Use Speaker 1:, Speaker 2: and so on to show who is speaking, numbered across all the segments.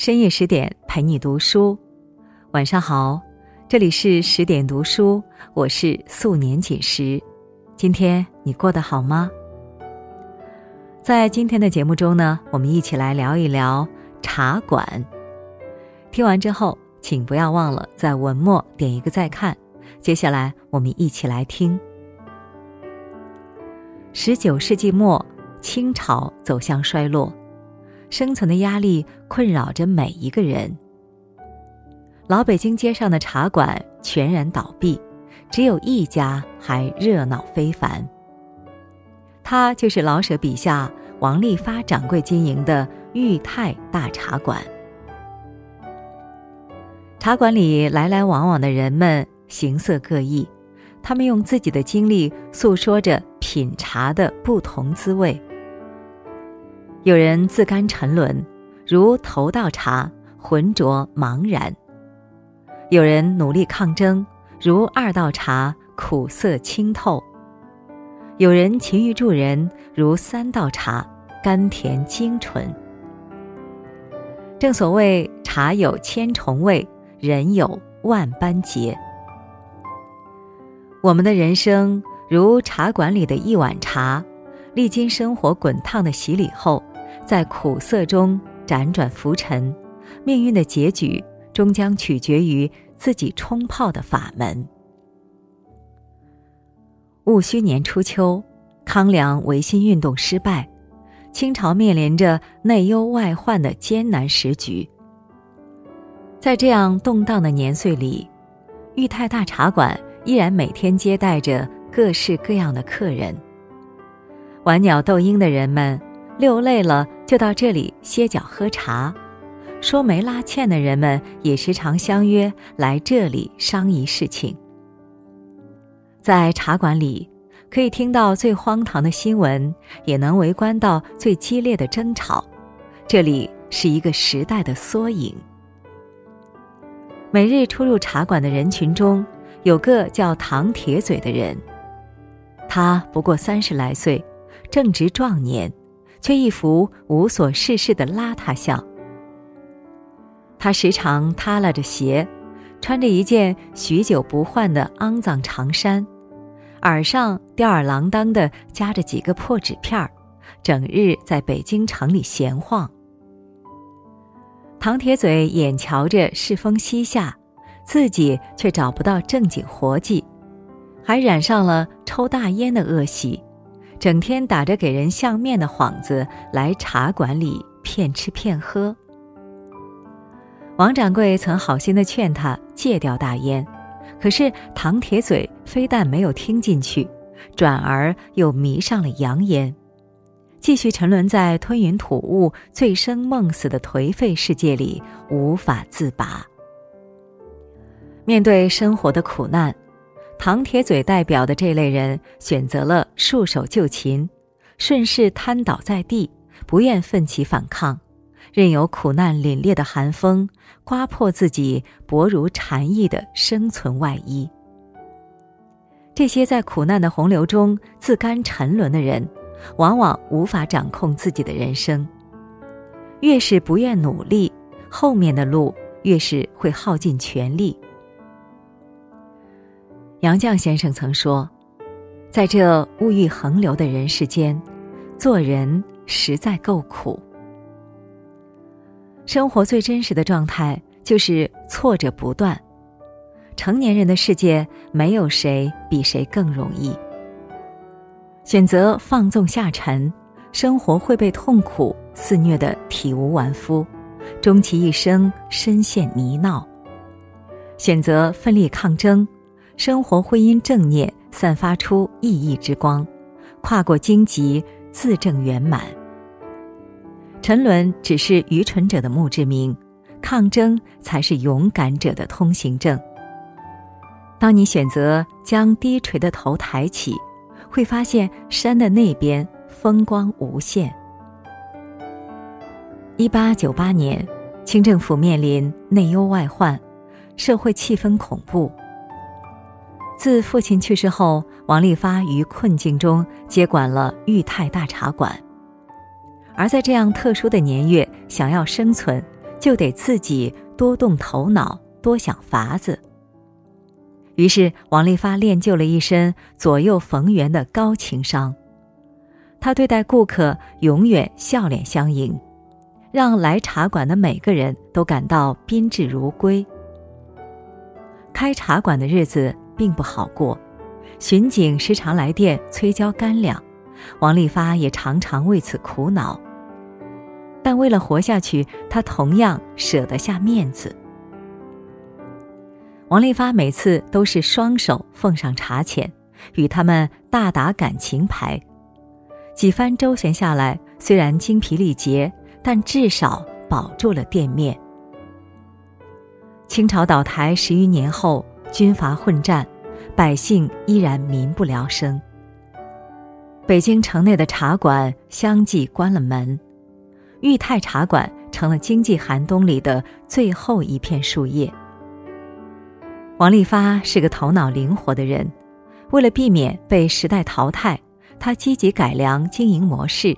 Speaker 1: 深夜十点陪你读书，晚上好，这里是十点读书，我是素年锦时。今天你过得好吗？在今天的节目中呢，我们一起来聊一聊茶馆。听完之后，请不要忘了在文末点一个再看。接下来，我们一起来听。十九世纪末，清朝走向衰落。生存的压力困扰着每一个人。老北京街上的茶馆全然倒闭，只有一家还热闹非凡。他就是老舍笔下王利发掌柜经营的裕泰大茶馆。茶馆里来来往往的人们形色各异，他们用自己的经历诉说着品茶的不同滋味。有人自甘沉沦，如头道茶，浑浊茫然；有人努力抗争，如二道茶，苦涩清透；有人勤于助人，如三道茶，甘甜精纯。正所谓茶有千重味，人有万般结。我们的人生如茶馆里的一碗茶，历经生活滚烫的洗礼后。在苦涩中辗转浮沉，命运的结局终将取决于自己冲泡的法门。戊戌年初秋，康梁维新运动失败，清朝面临着内忧外患的艰难时局。在这样动荡的年岁里，裕泰大茶馆依然每天接待着各式各样的客人。玩鸟斗鹰的人们。溜累了就到这里歇脚喝茶，说没拉欠的人们也时常相约来这里商议事情。在茶馆里，可以听到最荒唐的新闻，也能围观到最激烈的争吵。这里是一个时代的缩影。每日出入茶馆的人群中，有个叫唐铁嘴的人，他不过三十来岁，正值壮年。却一副无所事事的邋遢相。他时常耷拉着鞋，穿着一件许久不换的肮脏长衫，耳上吊儿郎当的夹着几个破纸片儿，整日在北京城里闲晃。唐铁嘴眼瞧着世风西下，自己却找不到正经活计，还染上了抽大烟的恶习。整天打着给人相面的幌子来茶馆里骗吃骗喝。王掌柜曾好心的劝他戒掉大烟，可是唐铁嘴非但没有听进去，转而又迷上了洋烟，继续沉沦在吞云吐雾、醉生梦死的颓废世界里无法自拔。面对生活的苦难。唐铁嘴代表的这类人选择了束手就擒，顺势瘫倒在地，不愿奋起反抗，任由苦难凛冽的寒风刮破自己薄如蝉翼的生存外衣。这些在苦难的洪流中自甘沉沦的人，往往无法掌控自己的人生。越是不愿努力，后面的路越是会耗尽全力。杨绛先生曾说：“在这物欲横流的人世间，做人实在够苦。生活最真实的状态就是挫折不断。成年人的世界，没有谁比谁更容易。选择放纵下沉，生活会被痛苦肆虐的体无完肤，终其一生深陷泥淖；选择奋力抗争。”生活会因正念散发出熠熠之光，跨过荆棘，自证圆满。沉沦只是愚蠢者的墓志铭，抗争才是勇敢者的通行证。当你选择将低垂的头抬起，会发现山的那边风光无限。一八九八年，清政府面临内忧外患，社会气氛恐怖。自父亲去世后，王利发于困境中接管了裕泰大茶馆。而在这样特殊的年月，想要生存，就得自己多动头脑，多想法子。于是，王利发练就了一身左右逢源的高情商。他对待顾客永远笑脸相迎，让来茶馆的每个人都感到宾至如归。开茶馆的日子并不好过，巡警时常来电催交干粮，王利发也常常为此苦恼。但为了活下去，他同样舍得下面子。王利发每次都是双手奉上茶钱，与他们大打感情牌。几番周旋下来，虽然精疲力竭，但至少保住了店面。清朝倒台十余年后，军阀混战，百姓依然民不聊生。北京城内的茶馆相继关了门，裕泰茶馆成了经济寒冬里的最后一片树叶。王利发是个头脑灵活的人，为了避免被时代淘汰。他积极改良经营模式。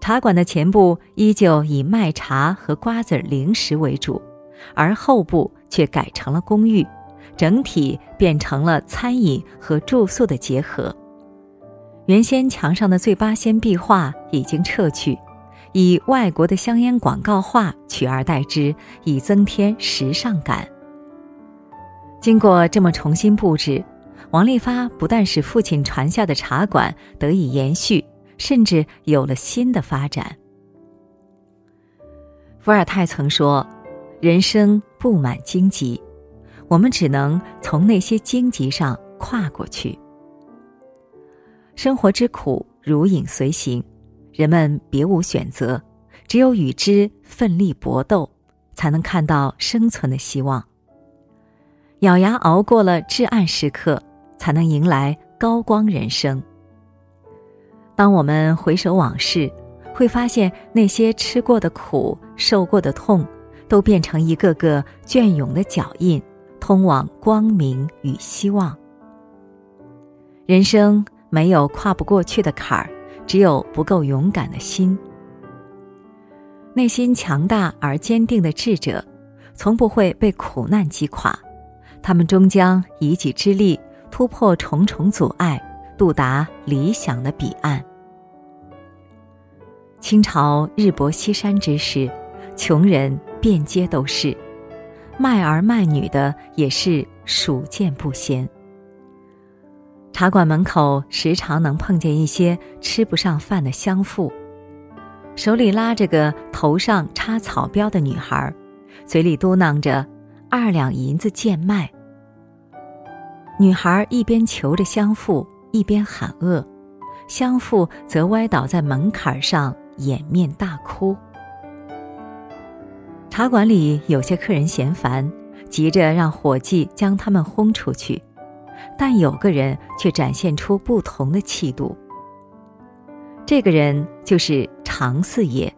Speaker 1: 茶馆的前部依旧以卖茶和瓜子零食为主，而后部却改成了公寓，整体变成了餐饮和住宿的结合。原先墙上的醉八仙壁画已经撤去，以外国的香烟广告画取而代之，以增添时尚感。经过这么重新布置。王利发不但使父亲传下的茶馆得以延续，甚至有了新的发展。伏尔泰曾说：“人生布满荆棘，我们只能从那些荆棘上跨过去。生活之苦如影随形，人们别无选择，只有与之奋力搏斗，才能看到生存的希望。咬牙熬过了至暗时刻。”才能迎来高光人生。当我们回首往事，会发现那些吃过的苦、受过的痛，都变成一个个隽永的脚印，通往光明与希望。人生没有跨不过去的坎儿，只有不够勇敢的心。内心强大而坚定的智者，从不会被苦难击垮，他们终将以己之力。突破重重阻碍，渡达理想的彼岸。清朝日薄西山之时，穷人遍街都是，卖儿卖女的也是数见不鲜。茶馆门口时常能碰见一些吃不上饭的乡妇，手里拉着个头上插草标的女孩，嘴里嘟囔着“二两银子贱卖”。女孩一边求着乡妇，一边喊饿，乡妇则歪倒在门槛上掩面大哭。茶馆里有些客人嫌烦，急着让伙计将他们轰出去，但有个人却展现出不同的气度。这个人就是常四爷。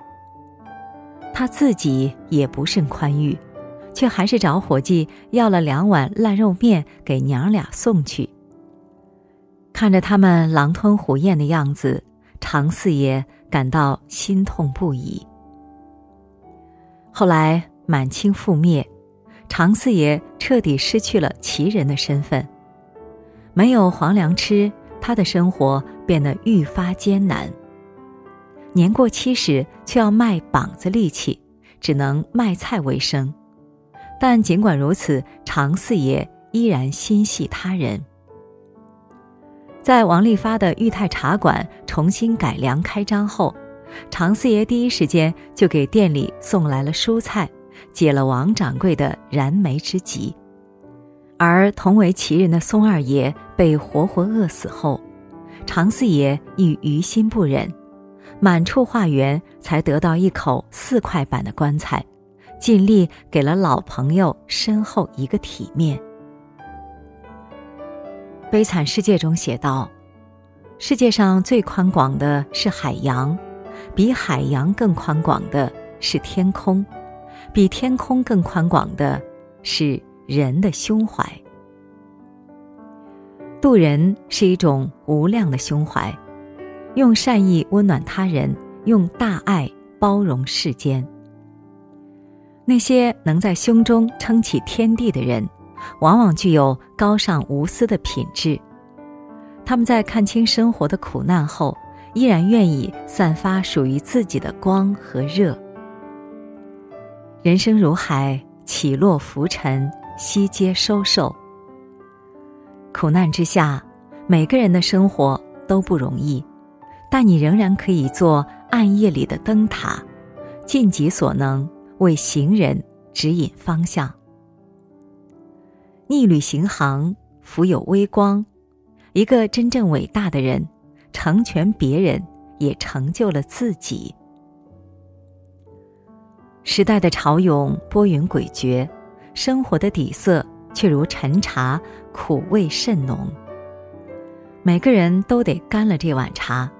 Speaker 1: 他自己也不甚宽裕。却还是找伙计要了两碗烂肉面给娘俩送去。看着他们狼吞虎咽的样子，常四爷感到心痛不已。后来满清覆灭，常四爷彻底失去了旗人的身份，没有皇粮吃，他的生活变得愈发艰难。年过七十，却要卖膀子力气，只能卖菜为生。但尽管如此，常四爷依然心系他人。在王利发的裕泰茶馆重新改良开张后，常四爷第一时间就给店里送来了蔬菜，解了王掌柜的燃眉之急。而同为奇人的松二爷被活活饿死后，常四爷亦于心不忍，满处化缘，才得到一口四块板的棺材。尽力给了老朋友身后一个体面。悲惨世界中写道：“世界上最宽广的是海洋，比海洋更宽广的是天空，比天空更宽广的是人的胸怀。渡人是一种无量的胸怀，用善意温暖他人，用大爱包容世间。”那些能在胸中撑起天地的人，往往具有高尚无私的品质。他们在看清生活的苦难后，依然愿意散发属于自己的光和热。人生如海，起落浮沉，悉皆收受。苦难之下，每个人的生活都不容易，但你仍然可以做暗夜里的灯塔，尽己所能。为行人指引方向，逆旅行航，福有微光。一个真正伟大的人，成全别人，也成就了自己。时代的潮涌波云诡谲，生活的底色却如陈茶，苦味甚浓。每个人都得干了这碗茶，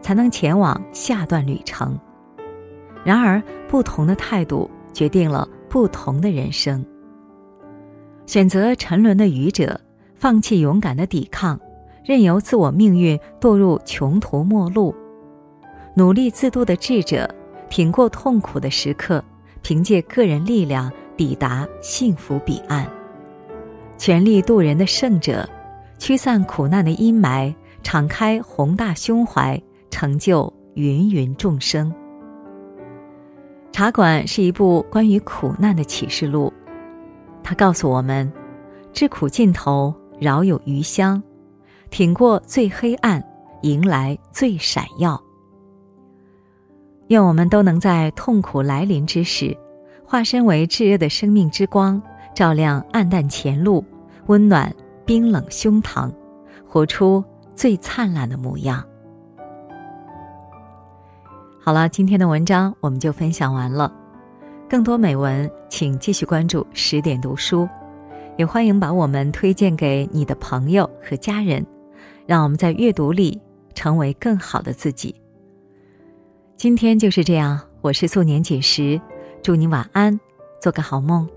Speaker 1: 才能前往下段旅程。然而，不同的态度决定了不同的人生。选择沉沦的愚者，放弃勇敢的抵抗，任由自我命运堕入穷途末路；努力自渡的智者，挺过痛苦的时刻，凭借个人力量抵达幸福彼岸；全力渡人的圣者，驱散苦难的阴霾，敞开宏大胸怀，成就芸芸众生。茶馆是一部关于苦难的启示录，它告诉我们：知苦尽头饶有余香，挺过最黑暗，迎来最闪耀。愿我们都能在痛苦来临之时，化身为炙热的生命之光，照亮暗淡前路，温暖冰冷胸膛，活出最灿烂的模样。好了，今天的文章我们就分享完了。更多美文，请继续关注十点读书，也欢迎把我们推荐给你的朋友和家人，让我们在阅读里成为更好的自己。今天就是这样，我是素年锦时，祝你晚安，做个好梦。